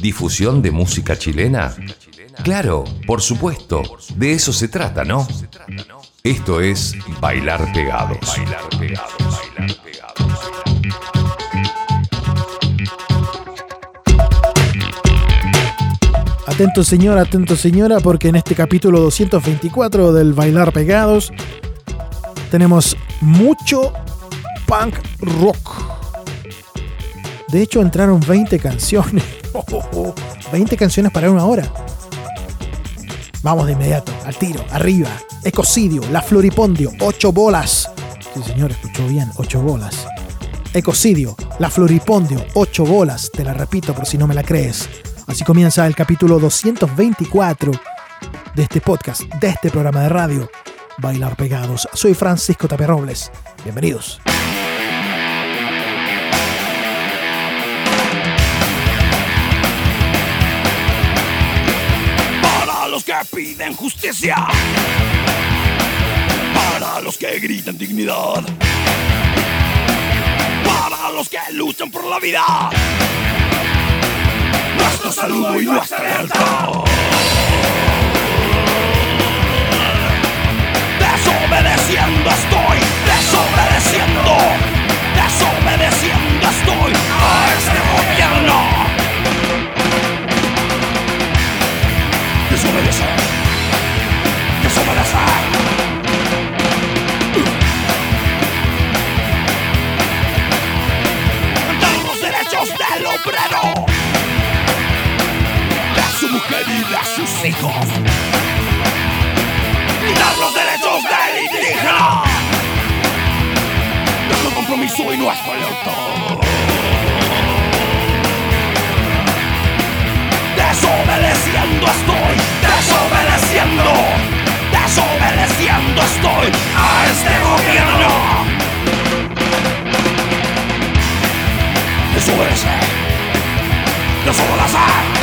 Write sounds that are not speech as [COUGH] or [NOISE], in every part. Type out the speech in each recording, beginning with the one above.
¿Difusión de música chilena? Claro, por supuesto, de eso se trata, ¿no? Esto es Bailar Pegados. Atento señora, atento señora, porque en este capítulo 224 del Bailar Pegados tenemos mucho punk rock. De hecho, entraron 20 canciones. [LAUGHS] 20 canciones para una hora. Vamos de inmediato, al tiro, arriba. Ecocidio, La Floripondio, 8 bolas. Sí, señor, escuchó bien, 8 bolas. Ecocidio, La Floripondio, 8 bolas. Te la repito por si no me la crees. Así comienza el capítulo 224 de este podcast, de este programa de radio, Bailar Pegados. Soy Francisco Taperrobles. Bienvenidos. Piden justicia. Para los que gritan dignidad. Para los que luchan por la vida. Nuestro saludo y nuestra lealtad. Desobedeciendo estoy, desobedeciendo, desobedeciendo estoy a este gobierno. Desobedecer. Dar los derechos del obrero, de su mujer y de sus hijos. Dar los derechos del indígena, nuestro compromiso y nuestra lealtad. Desobedeciendo estoy, desobedeciendo, desobedeciendo estoy a este gobierno. Desobedecer, desobedecer.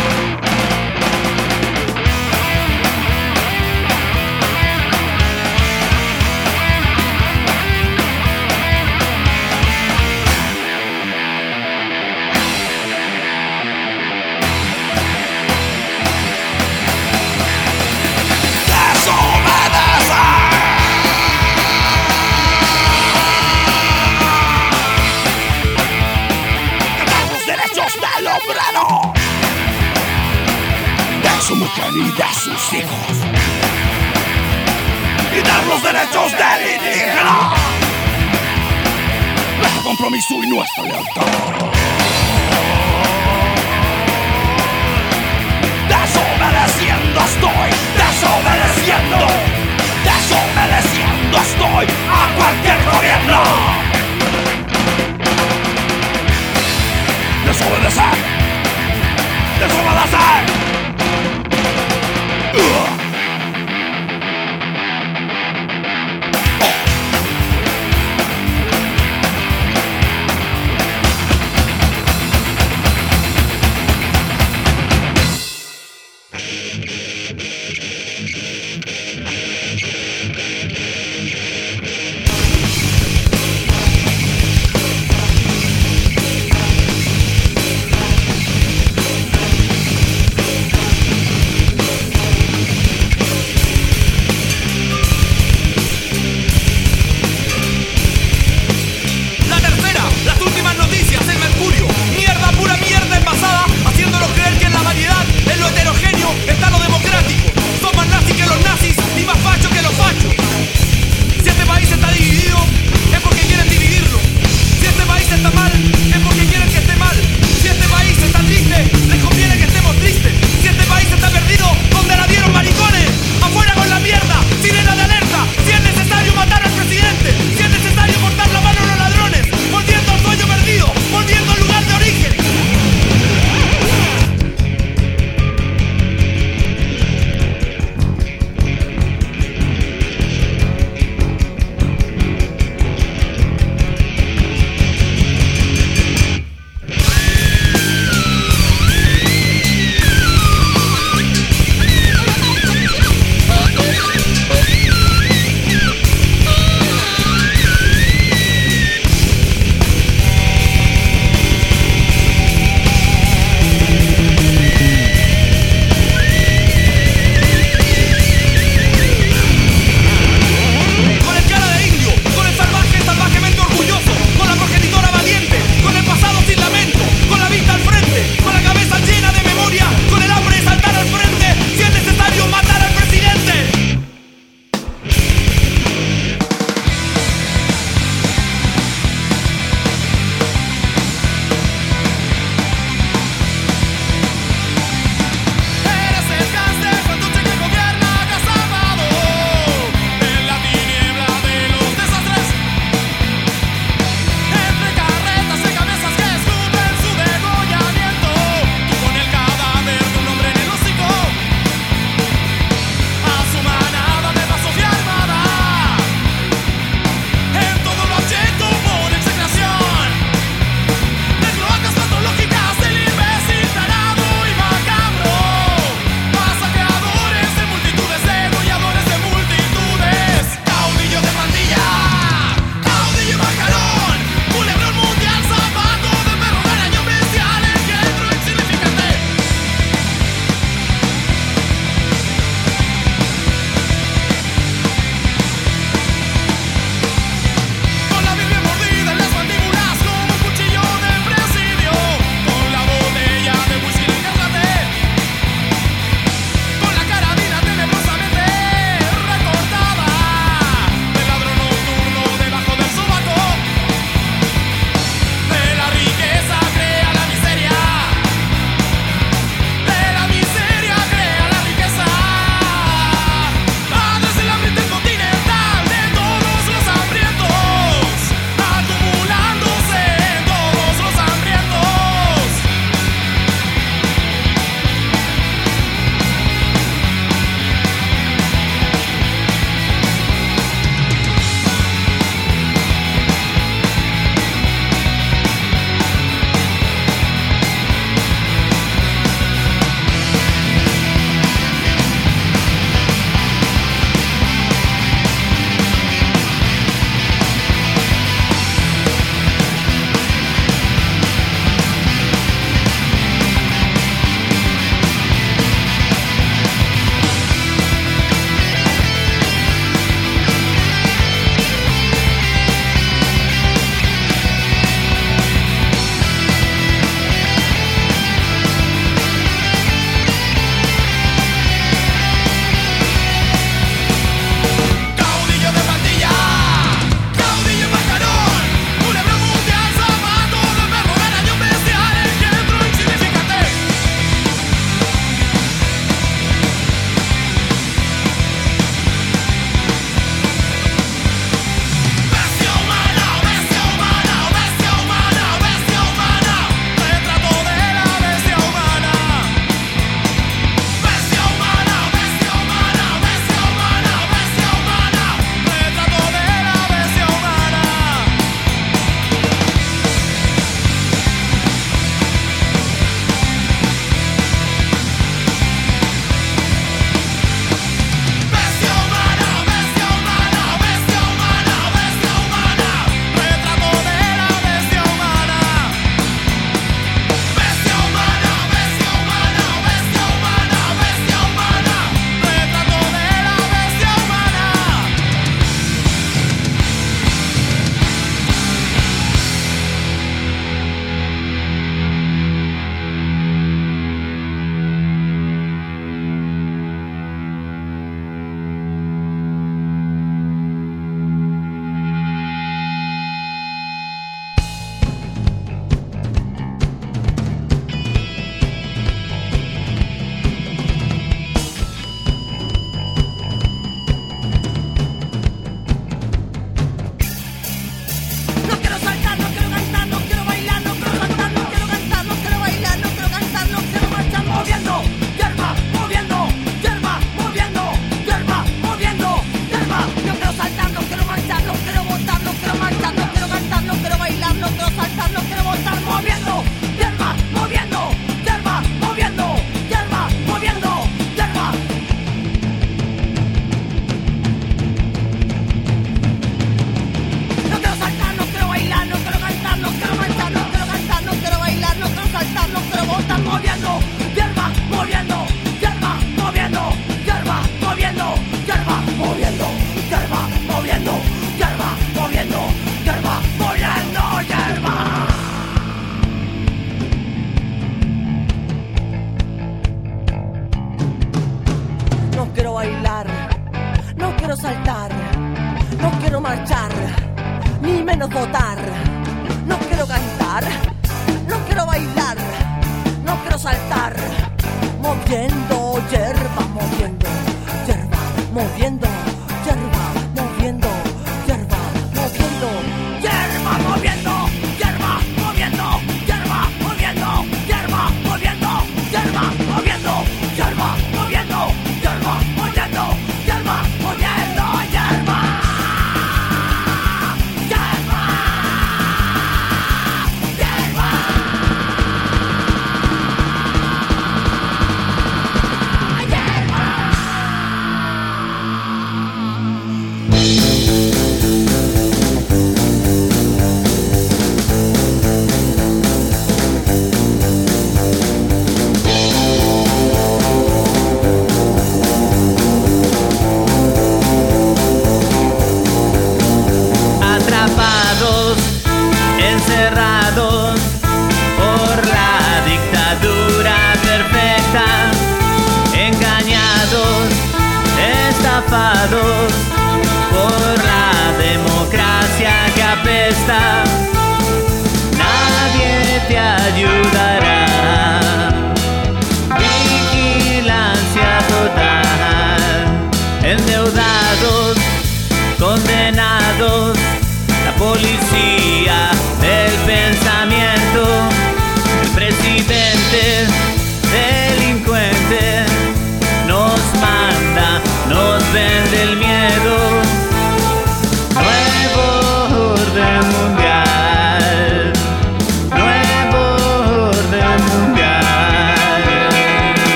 Y de sus hijos. Y dar los derechos del indígena. Nuestro compromiso y nuestra lealtad Desobedeciendo estoy, desobedeciendo, desobedeciendo estoy a cualquier gobierno. Desobedecer, desobedecer. you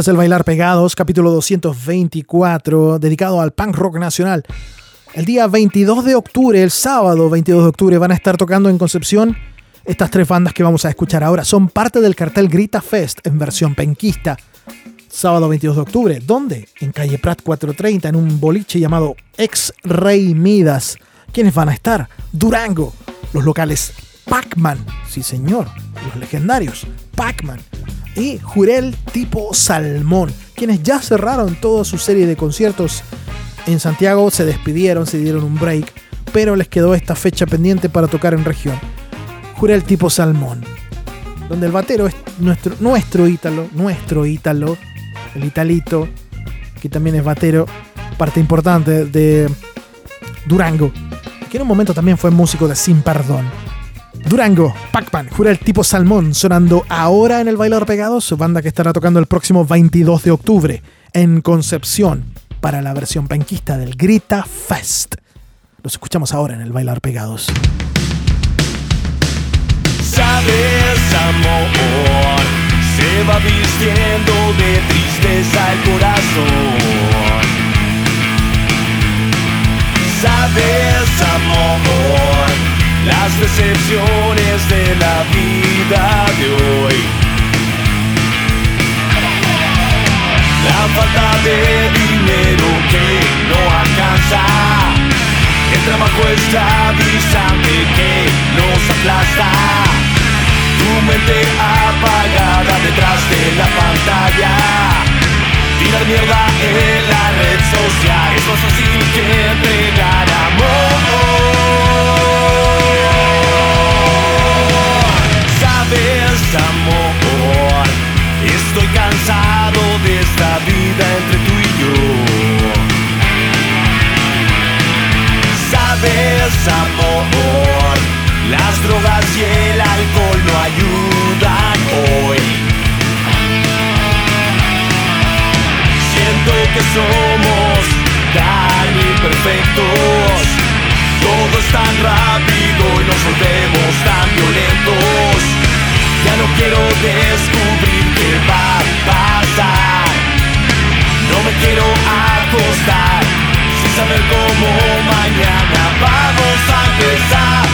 Escuchas el Bailar Pegados, capítulo 224, dedicado al punk rock nacional. El día 22 de octubre, el sábado 22 de octubre, van a estar tocando en Concepción estas tres bandas que vamos a escuchar ahora. Son parte del cartel Grita Fest en versión penquista. Sábado 22 de octubre. ¿Dónde? En calle Prat 430, en un boliche llamado Ex Rey Midas. ¿Quiénes van a estar? Durango, los locales Pac-Man, sí señor, los legendarios Pac-Man y Jurel tipo Salmón, quienes ya cerraron toda su serie de conciertos en Santiago, se despidieron, se dieron un break, pero les quedó esta fecha pendiente para tocar en región. Jurel tipo Salmón, donde el batero es nuestro, nuestro ítalo, nuestro ítalo, el italito, que también es batero, parte importante de Durango, que en un momento también fue músico de Sin Perdón. Durango, Pac-Man, jura el tipo Salmón, sonando ahora en el Bailar Pegados, banda que estará tocando el próximo 22 de octubre en Concepción para la versión penquista del Grita Fest. Los escuchamos ahora en el Bailar Pegados. Sabes, amor, se va vistiendo de tristeza el corazón. Sabes, amor, las decepciones de la vida de hoy. La falta de dinero que no alcanza. El trabajo está avisante que nos aplasta. Tu mente apagada detrás de la pantalla. Tirar mierda en la red social es más fácil que entregar amor. Entre tú y yo. Sabes, amor, las drogas y el alcohol no ayudan hoy. Siento que somos tan imperfectos. Todo es tan rápido y nos volvemos tan violentos. Ya no quiero descubrir qué va a pasar. No me quiero acostar sin saber cómo mañana vamos a empezar.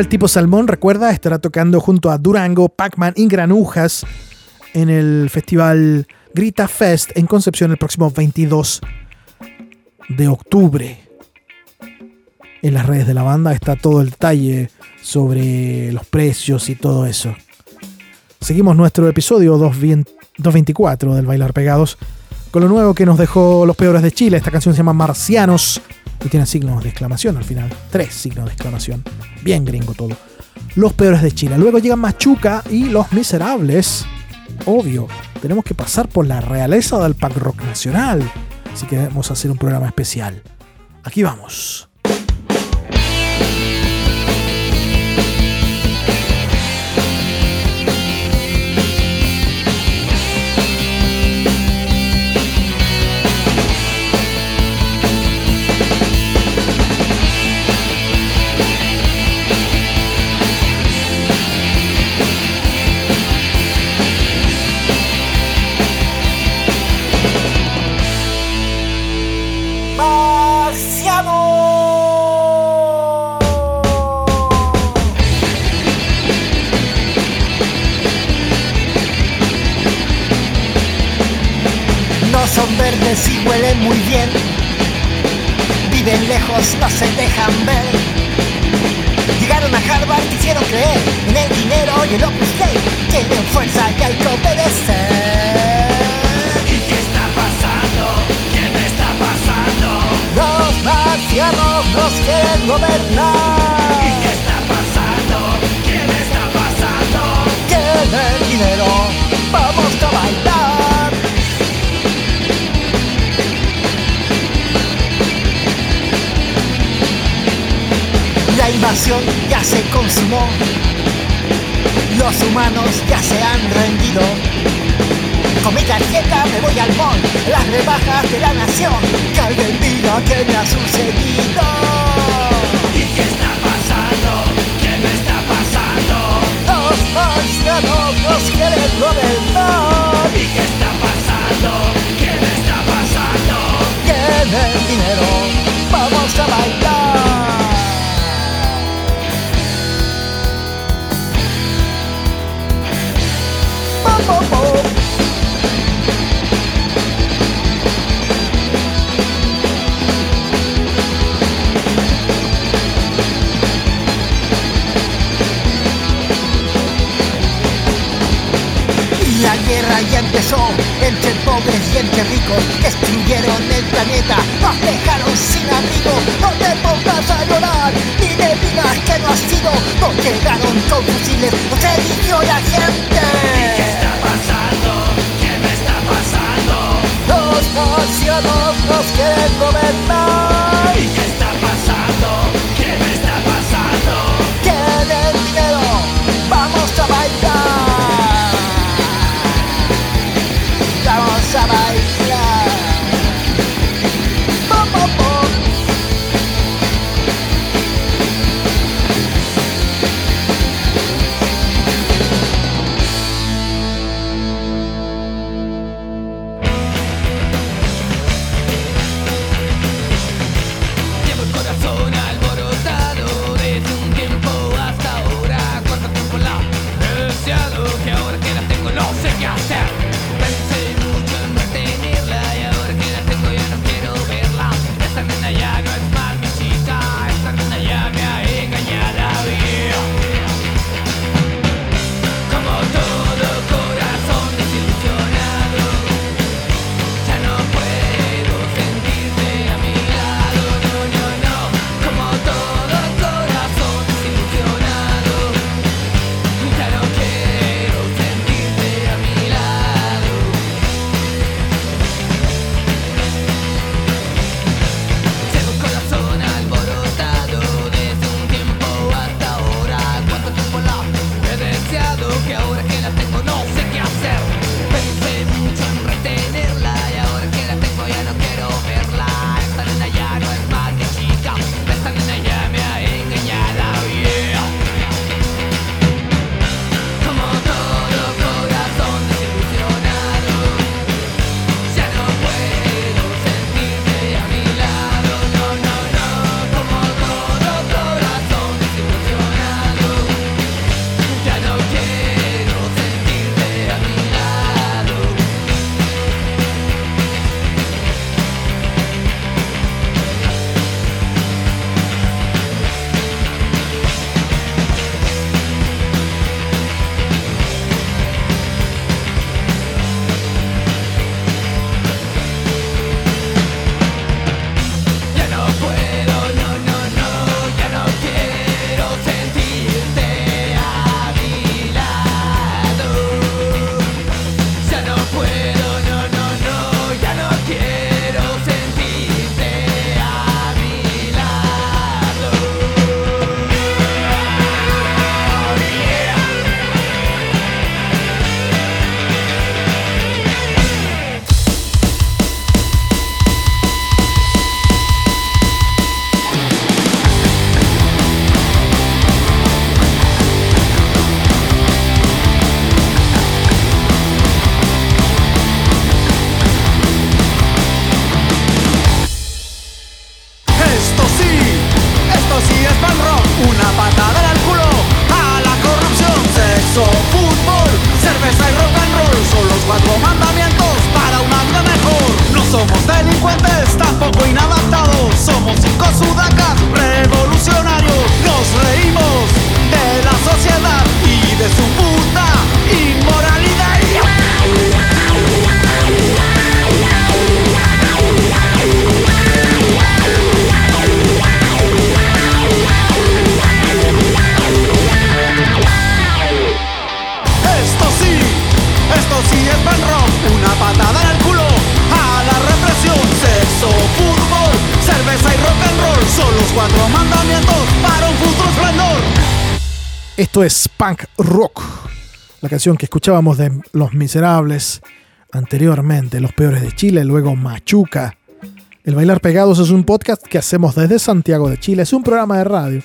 El tipo Salmón, recuerda, estará tocando junto a Durango, Pac-Man y Granujas en el festival Grita Fest en Concepción el próximo 22 de octubre. En las redes de la banda está todo el detalle sobre los precios y todo eso. Seguimos nuestro episodio 224 del Bailar Pegados con lo nuevo que nos dejó Los Peores de Chile. Esta canción se llama Marcianos y tiene signos de exclamación al final. Tres signos de exclamación. Bien gringo todo. Los Peores de Chile. Luego llegan Machuca y Los Miserables. Obvio, tenemos que pasar por la realeza del punk rock nacional si queremos hacer un programa especial. Aquí vamos. humanos ya se han rendido. Con mi tarjeta me voy al mall, las rebajas de la nación, que alguien diga que me ha sucedido. ¿Y qué está pasando? ¿Qué me está pasando? Los ancianos nos quieren gobernar. ¿Y qué está pasando? ¿Qué me está pasando? Tienen dinero, vamos a bailar. La guerra ya empezó entre pobres y entre ricos, extinguieron el planeta. Esto es Punk Rock, la canción que escuchábamos de Los Miserables anteriormente, Los Peores de Chile, luego Machuca. El Bailar Pegados es un podcast que hacemos desde Santiago de Chile, es un programa de radio.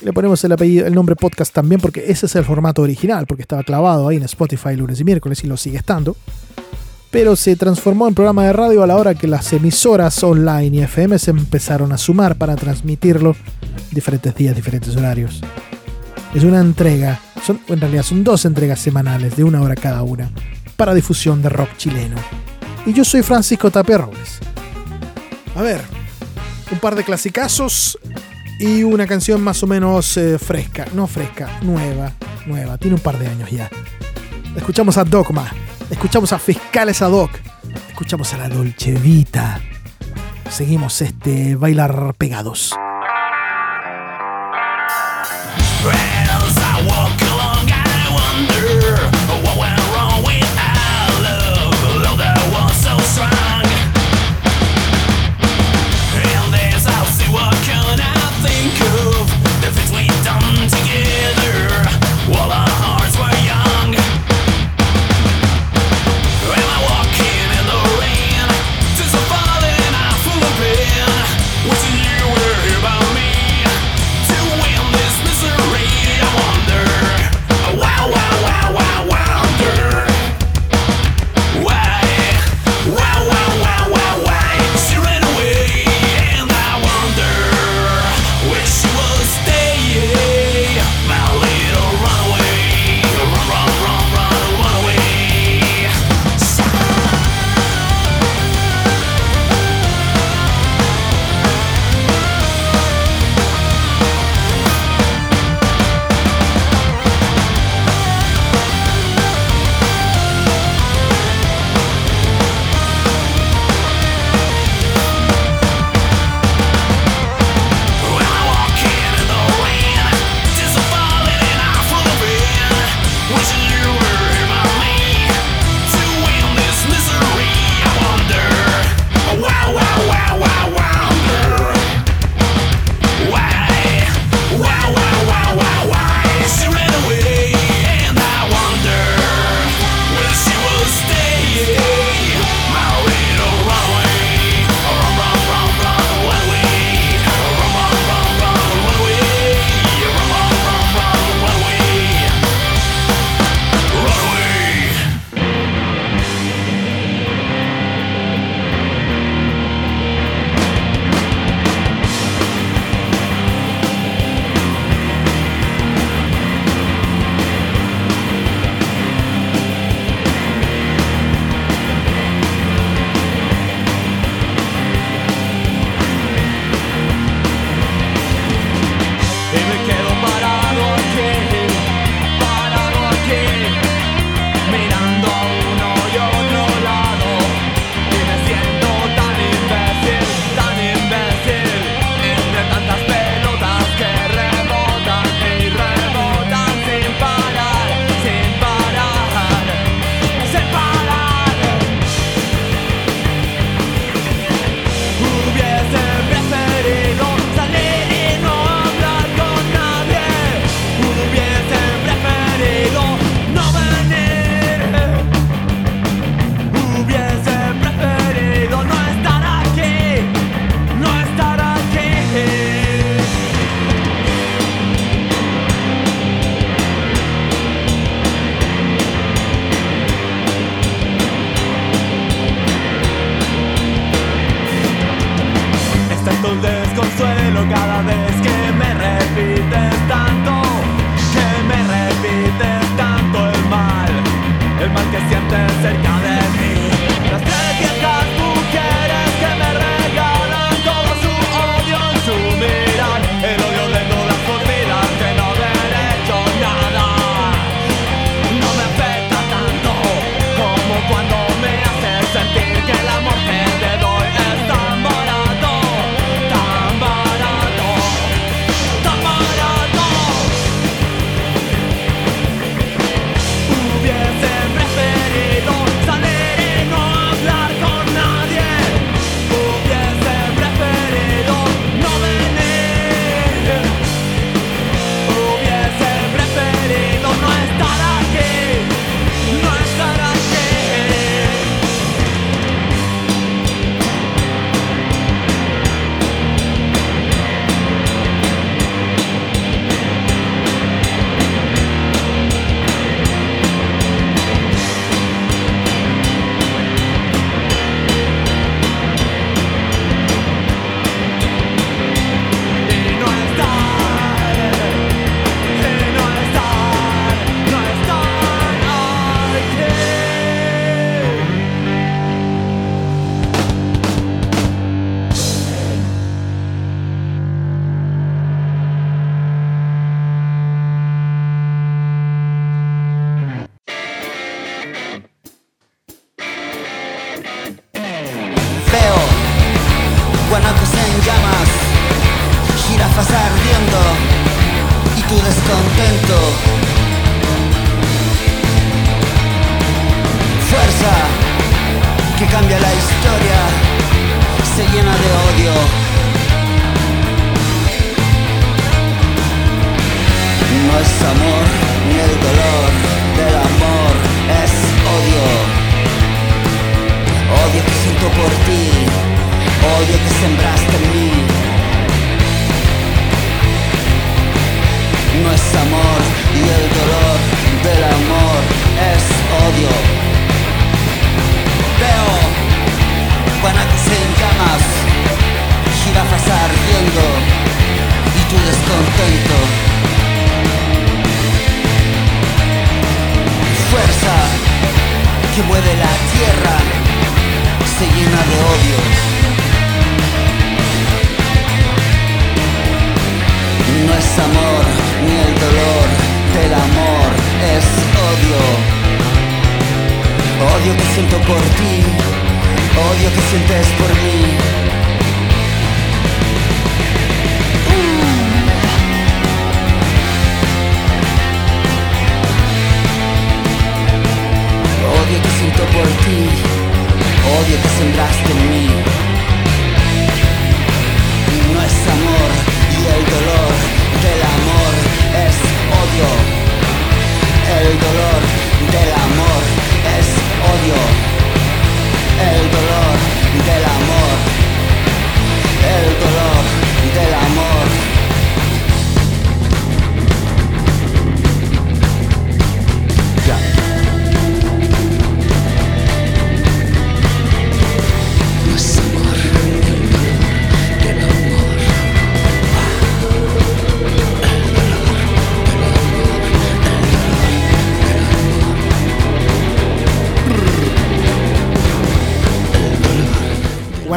Le ponemos el apellido, el nombre podcast también porque ese es el formato original, porque estaba clavado ahí en Spotify lunes y miércoles y lo sigue estando. Pero se transformó en programa de radio a la hora que las emisoras online y FM se empezaron a sumar para transmitirlo diferentes días, diferentes horarios. Es una entrega, son, en realidad son dos entregas semanales de una hora cada una para difusión de rock chileno. Y yo soy Francisco Tapia Robles. A ver, un par de clasicazos y una canción más o menos eh, fresca, no fresca, nueva, nueva, tiene un par de años ya. Escuchamos a Dogma Escuchamos a Fiscales ad hoc. Escuchamos a la Dolce Vita. Seguimos este bailar pegados.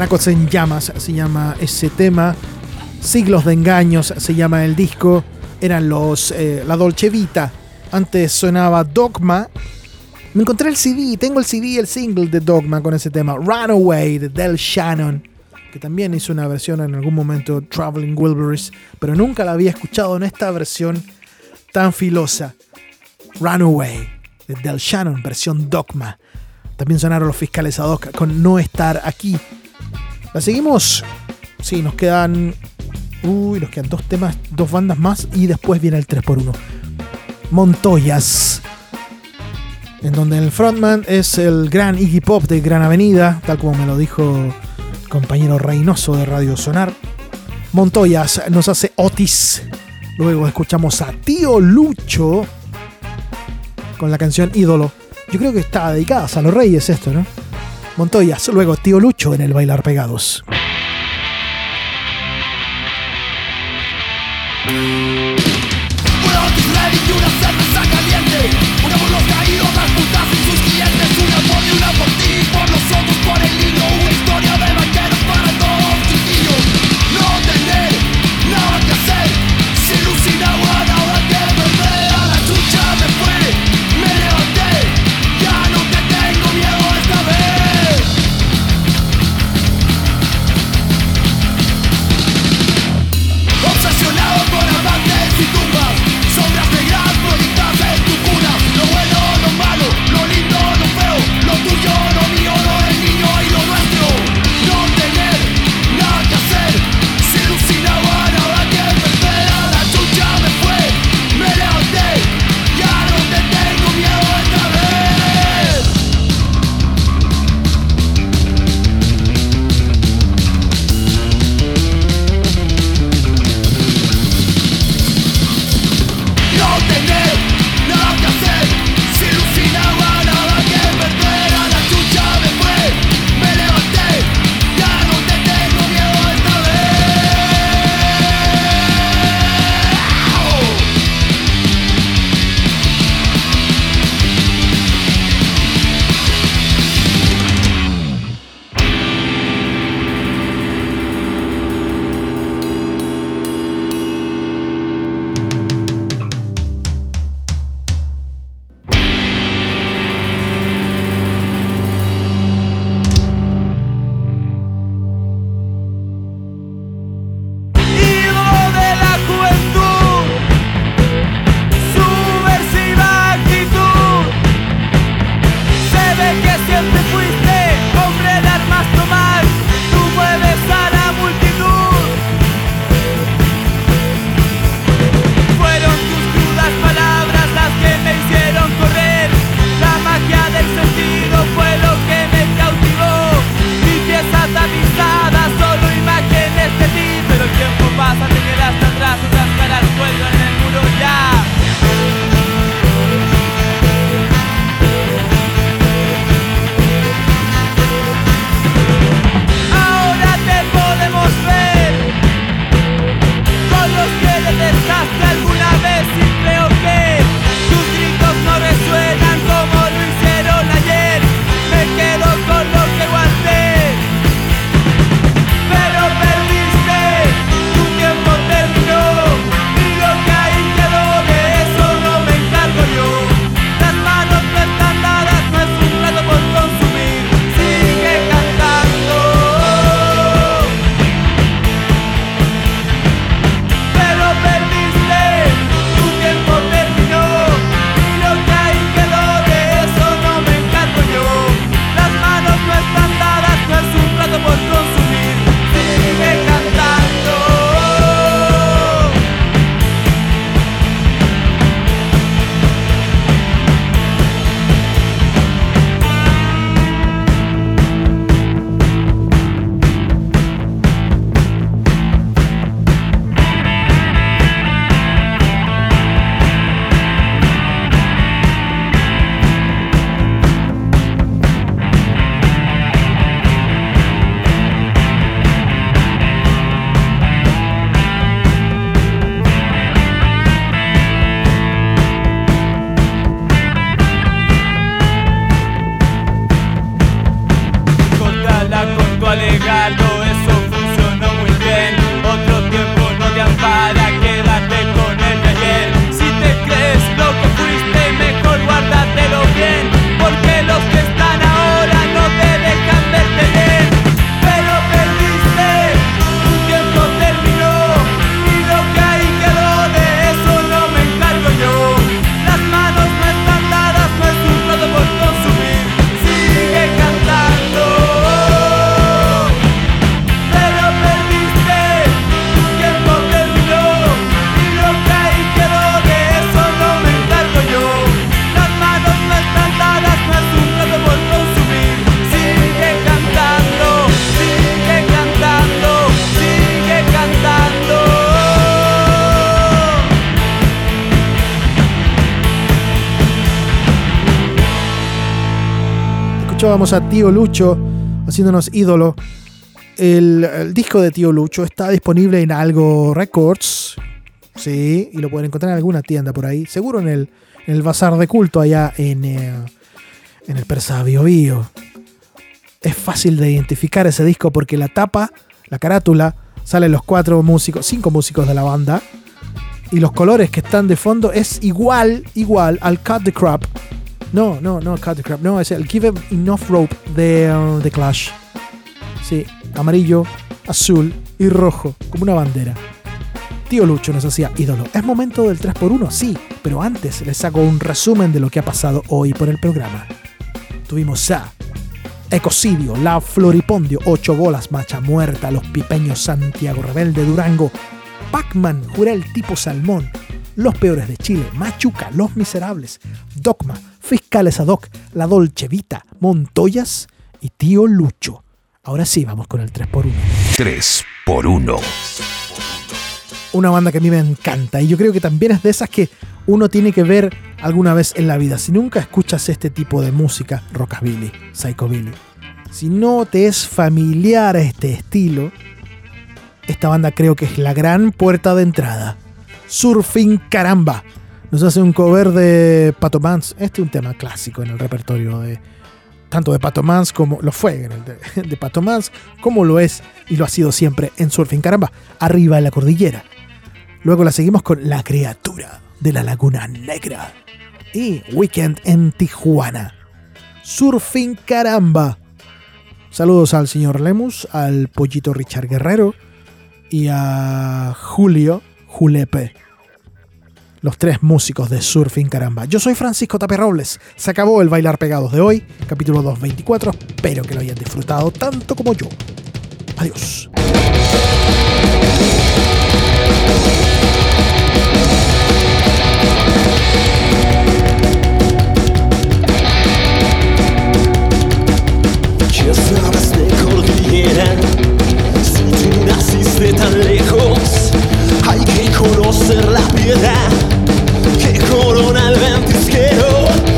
Guanacos en llamas se llama ese tema. Siglos de engaños se llama el disco. Eran los eh, la Dolce Vita. Antes sonaba Dogma. Me encontré el CD, tengo el CD el single de Dogma con ese tema. Runaway de Del Shannon. Que también hizo una versión en algún momento Traveling Wilburys. Pero nunca la había escuchado en esta versión tan filosa. Runaway de Del Shannon, versión Dogma. También sonaron los fiscales ad hoc con No estar aquí. Seguimos. Sí, nos quedan. Uy, nos quedan dos temas, dos bandas más y después viene el 3x1. Montoyas. En donde el frontman es el gran Iggy Pop de Gran Avenida, tal como me lo dijo el compañero Reynoso de Radio Sonar. Montoyas nos hace Otis. Luego escuchamos a Tío Lucho con la canción Ídolo. Yo creo que está dedicada a los Reyes esto, ¿no? Montoyas, luego Tío Lucho en el Bailar Pegados. Escuchábamos a Tío Lucho haciéndonos ídolo. El, disco de Tío Lucho está disponible en Algo Records. Sí, y lo pueden encontrar en alguna tienda por ahí. Seguro en el, el bazar de culto allá en, eh, en el Persa Bio Bio. Es fácil de identificar ese disco porque la tapa, la carátula, salen los cuatro músicos, cinco músicos de la banda. Y los colores que están de fondo es igual, igual al Cut the Crap. No, no, no, Cut the Crap. No, es el Give Em Enough Rope de uh, The Clash. Sí, amarillo, azul y rojo, como una bandera. Tío Lucho nos hacía ídolo. ¿Es momento del 3x1? Sí, pero antes les hago un resumen de lo que ha pasado hoy por el programa. Tuvimos a Ecocidio, La Floripondio, 8 bolas, Macha Muerta, Los Pipeños, Santiago Rebelde, Durango, Pac-Man, Jurel Tipo Salmón, Los Peores de Chile, Machuca, Los Miserables, Dogma, Fiscales ad hoc, La Dolce Vita, Montoyas y Tío Lucho. Ahora sí, vamos con el 3x1. 3 por 1. una banda que a mí me encanta y yo creo que también es de esas que uno tiene que ver alguna vez en la vida. Si nunca escuchas este tipo de música, rockabilly, psychobilly, si no te es familiar este estilo, esta banda creo que es la gran puerta de entrada. Surfing Caramba. Nos hace un cover de Pato Mans. Este es un tema clásico en el repertorio de tanto de Pato Mans como lo fue en el de, de Pato Mans, como lo es y lo ha sido siempre en Surfing Caramba, arriba en la cordillera. Luego la seguimos con La criatura de la Laguna Negra y Weekend en Tijuana. Surfing Caramba. Saludos al señor Lemus, al pollito Richard Guerrero y a Julio Julepe. Los tres músicos de Surfing Caramba. Yo soy Francisco Tapia Robles. Se acabó el Bailar Pegados de hoy, capítulo 224. Espero que lo hayan disfrutado tanto como yo. Adiós. Tan lejos, hay que conocer la piedra que corona el ventisquero.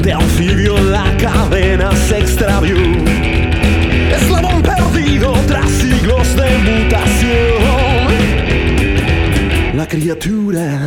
de anfibio la cadena se extravió. Eslabón perdido tras siglos de mutación. La criatura